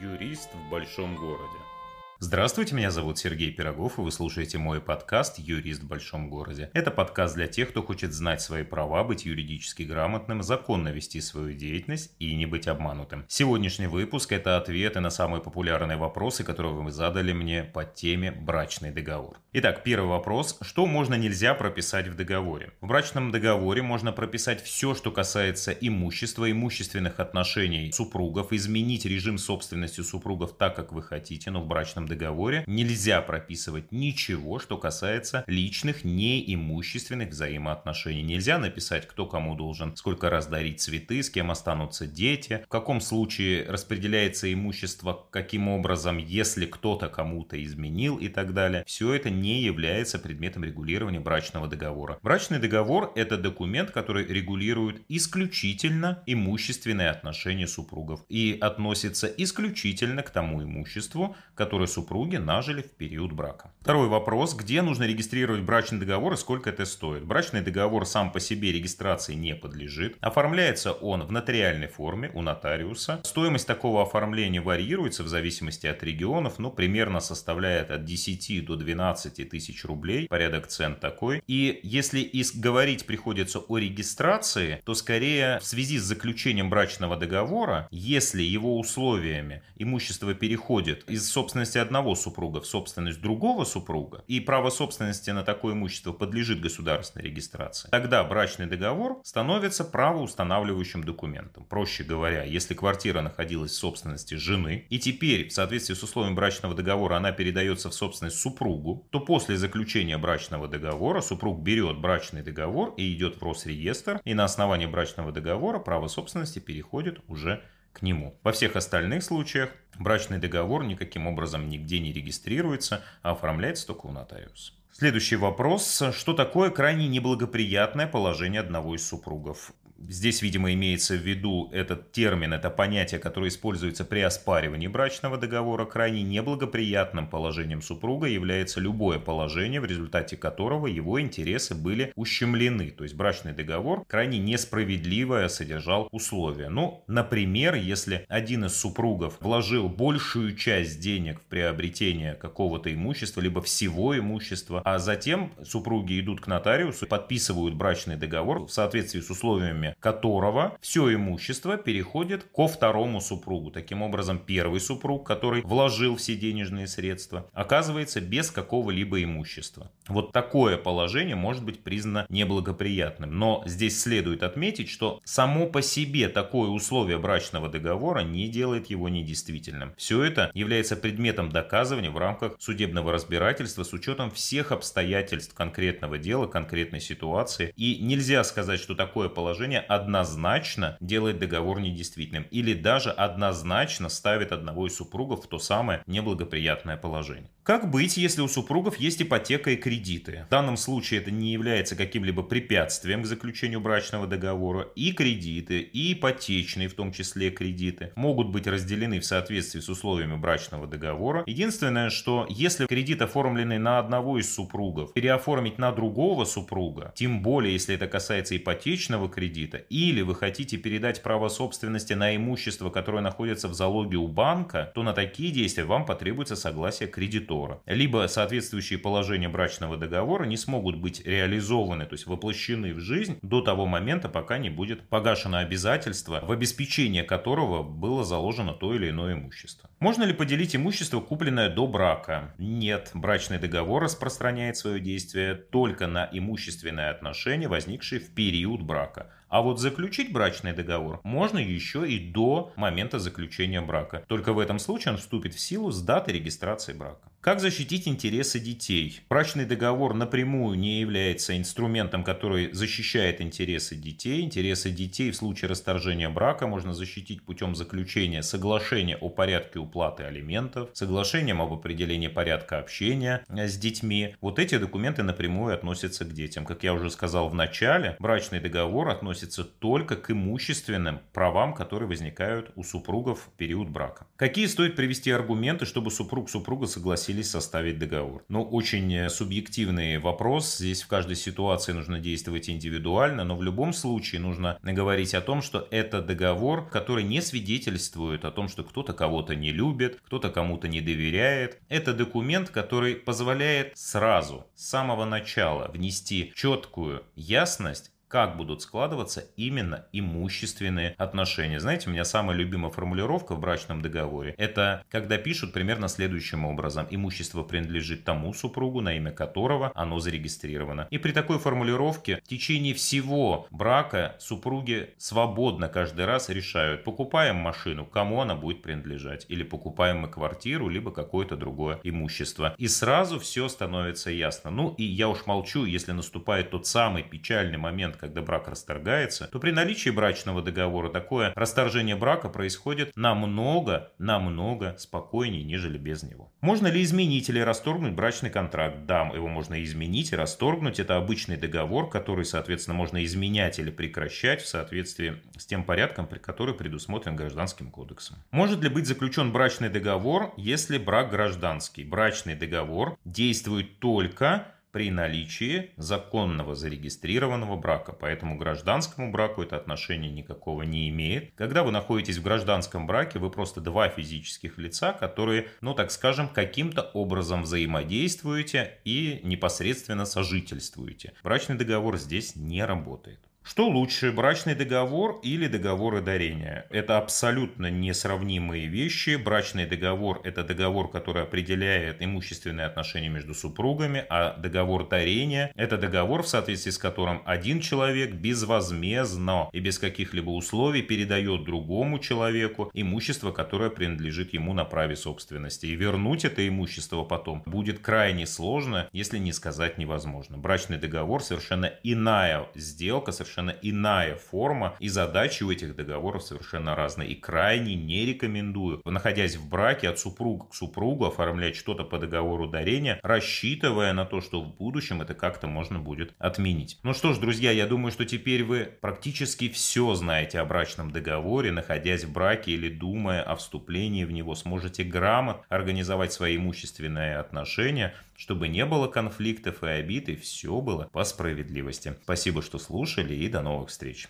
Юрист в большом городе. Здравствуйте, меня зовут Сергей Пирогов, и вы слушаете мой подкаст «Юрист в большом городе». Это подкаст для тех, кто хочет знать свои права, быть юридически грамотным, законно вести свою деятельность и не быть обманутым. Сегодняшний выпуск – это ответы на самые популярные вопросы, которые вы задали мне по теме «Брачный договор». Итак, первый вопрос. Что можно нельзя прописать в договоре? В брачном договоре можно прописать все, что касается имущества, имущественных отношений супругов, изменить режим собственности супругов так, как вы хотите, но в брачном договоре нельзя прописывать ничего, что касается личных, неимущественных взаимоотношений. Нельзя написать, кто кому должен сколько раз дарить цветы, с кем останутся дети, в каком случае распределяется имущество, каким образом, если кто-то кому-то изменил и так далее. Все это не является предметом регулирования брачного договора. Брачный договор – это документ, который регулирует исключительно имущественные отношения супругов и относится исключительно к тому имуществу, которое супруг супруги нажили в период брака. Второй вопрос. Где нужно регистрировать брачный договор и сколько это стоит? Брачный договор сам по себе регистрации не подлежит. Оформляется он в нотариальной форме у нотариуса. Стоимость такого оформления варьируется в зависимости от регионов, но примерно составляет от 10 до 12 тысяч рублей. Порядок цен такой. И если говорить приходится о регистрации, то скорее в связи с заключением брачного договора, если его условиями имущество переходит из собственности одного супруга в собственность другого супруга, и право собственности на такое имущество подлежит государственной регистрации, тогда брачный договор становится правоустанавливающим документом. Проще говоря, если квартира находилась в собственности жены, и теперь в соответствии с условием брачного договора она передается в собственность супругу, то после заключения брачного договора супруг берет брачный договор и идет в Росреестр, и на основании брачного договора право собственности переходит уже к нему. Во всех остальных случаях брачный договор никаким образом нигде не регистрируется, а оформляется только у нотариуса. Следующий вопрос. Что такое крайне неблагоприятное положение одного из супругов? Здесь, видимо, имеется в виду этот термин, это понятие, которое используется при оспаривании брачного договора. Крайне неблагоприятным положением супруга является любое положение, в результате которого его интересы были ущемлены. То есть брачный договор крайне несправедливое содержал условия. Ну, например, если один из супругов вложил большую часть денег в приобретение какого-то имущества, либо всего имущества, а затем супруги идут к нотариусу, подписывают брачный договор в соответствии с условиями которого все имущество переходит ко второму супругу. Таким образом, первый супруг, который вложил все денежные средства, оказывается без какого-либо имущества. Вот такое положение может быть признано неблагоприятным. Но здесь следует отметить, что само по себе такое условие брачного договора не делает его недействительным. Все это является предметом доказывания в рамках судебного разбирательства с учетом всех обстоятельств конкретного дела, конкретной ситуации. И нельзя сказать, что такое положение однозначно делает договор недействительным или даже однозначно ставит одного из супругов в то самое неблагоприятное положение. Как быть, если у супругов есть ипотека и кредиты? В данном случае это не является каким-либо препятствием к заключению брачного договора. И кредиты, и ипотечные, в том числе кредиты, могут быть разделены в соответствии с условиями брачного договора. Единственное, что если кредит оформленный на одного из супругов, переоформить на другого супруга, тем более если это касается ипотечного кредита, или вы хотите передать право собственности на имущество, которое находится в залоге у банка, то на такие действия вам потребуется согласие кредитора. Либо соответствующие положения брачного договора не смогут быть реализованы, то есть воплощены в жизнь до того момента, пока не будет погашено обязательство, в обеспечение которого было заложено то или иное имущество. Можно ли поделить имущество, купленное до брака? Нет. Брачный договор распространяет свое действие только на имущественные отношения, возникшие в период брака. А вот заключить брачный договор можно еще и до момента заключения брака. Только в этом случае он вступит в силу с даты регистрации брака. Как защитить интересы детей? Брачный договор напрямую не является инструментом, который защищает интересы детей. Интересы детей в случае расторжения брака можно защитить путем заключения соглашения о порядке уплаты алиментов, соглашением об определении порядка общения с детьми. Вот эти документы напрямую относятся к детям. Как я уже сказал в начале, брачный договор относится только к имущественным правам, которые возникают у супругов в период брака. Какие стоит привести аргументы, чтобы супруг супруга согласился согласились составить договор. Но очень субъективный вопрос. Здесь в каждой ситуации нужно действовать индивидуально, но в любом случае нужно говорить о том, что это договор, который не свидетельствует о том, что кто-то кого-то не любит, кто-то кому-то не доверяет. Это документ, который позволяет сразу, с самого начала внести четкую ясность как будут складываться именно имущественные отношения. Знаете, у меня самая любимая формулировка в брачном договоре – это когда пишут примерно следующим образом. Имущество принадлежит тому супругу, на имя которого оно зарегистрировано. И при такой формулировке в течение всего брака супруги свободно каждый раз решают, покупаем машину, кому она будет принадлежать, или покупаем мы квартиру, либо какое-то другое имущество. И сразу все становится ясно. Ну и я уж молчу, если наступает тот самый печальный момент, когда брак расторгается, то при наличии брачного договора такое расторжение брака происходит намного, намного спокойнее, нежели без него. Можно ли изменить или расторгнуть брачный контракт? Да, его можно изменить и расторгнуть. Это обычный договор, который, соответственно, можно изменять или прекращать в соответствии с тем порядком, который предусмотрен Гражданским кодексом. Может ли быть заключен брачный договор, если брак гражданский? Брачный договор действует только при наличии законного зарегистрированного брака. Поэтому гражданскому браку это отношение никакого не имеет. Когда вы находитесь в гражданском браке, вы просто два физических лица, которые, ну так скажем, каким-то образом взаимодействуете и непосредственно сожительствуете. Брачный договор здесь не работает. Что лучше, брачный договор или договоры дарения? Это абсолютно несравнимые вещи. Брачный договор – это договор, который определяет имущественные отношения между супругами, а договор дарения – это договор, в соответствии с которым один человек безвозмездно и без каких-либо условий передает другому человеку имущество, которое принадлежит ему на праве собственности. И вернуть это имущество потом будет крайне сложно, если не сказать невозможно. Брачный договор – совершенно иная сделка, совершенно совершенно иная форма, и задачи у этих договоров совершенно разные. И крайне не рекомендую, находясь в браке от супруга к супругу, оформлять что-то по договору дарения, рассчитывая на то, что в будущем это как-то можно будет отменить. Ну что ж, друзья, я думаю, что теперь вы практически все знаете о брачном договоре, находясь в браке или думая о вступлении в него, сможете грамотно организовать свои имущественные отношения, чтобы не было конфликтов и обид, и все было по справедливости. Спасибо, что слушали, и до новых встреч.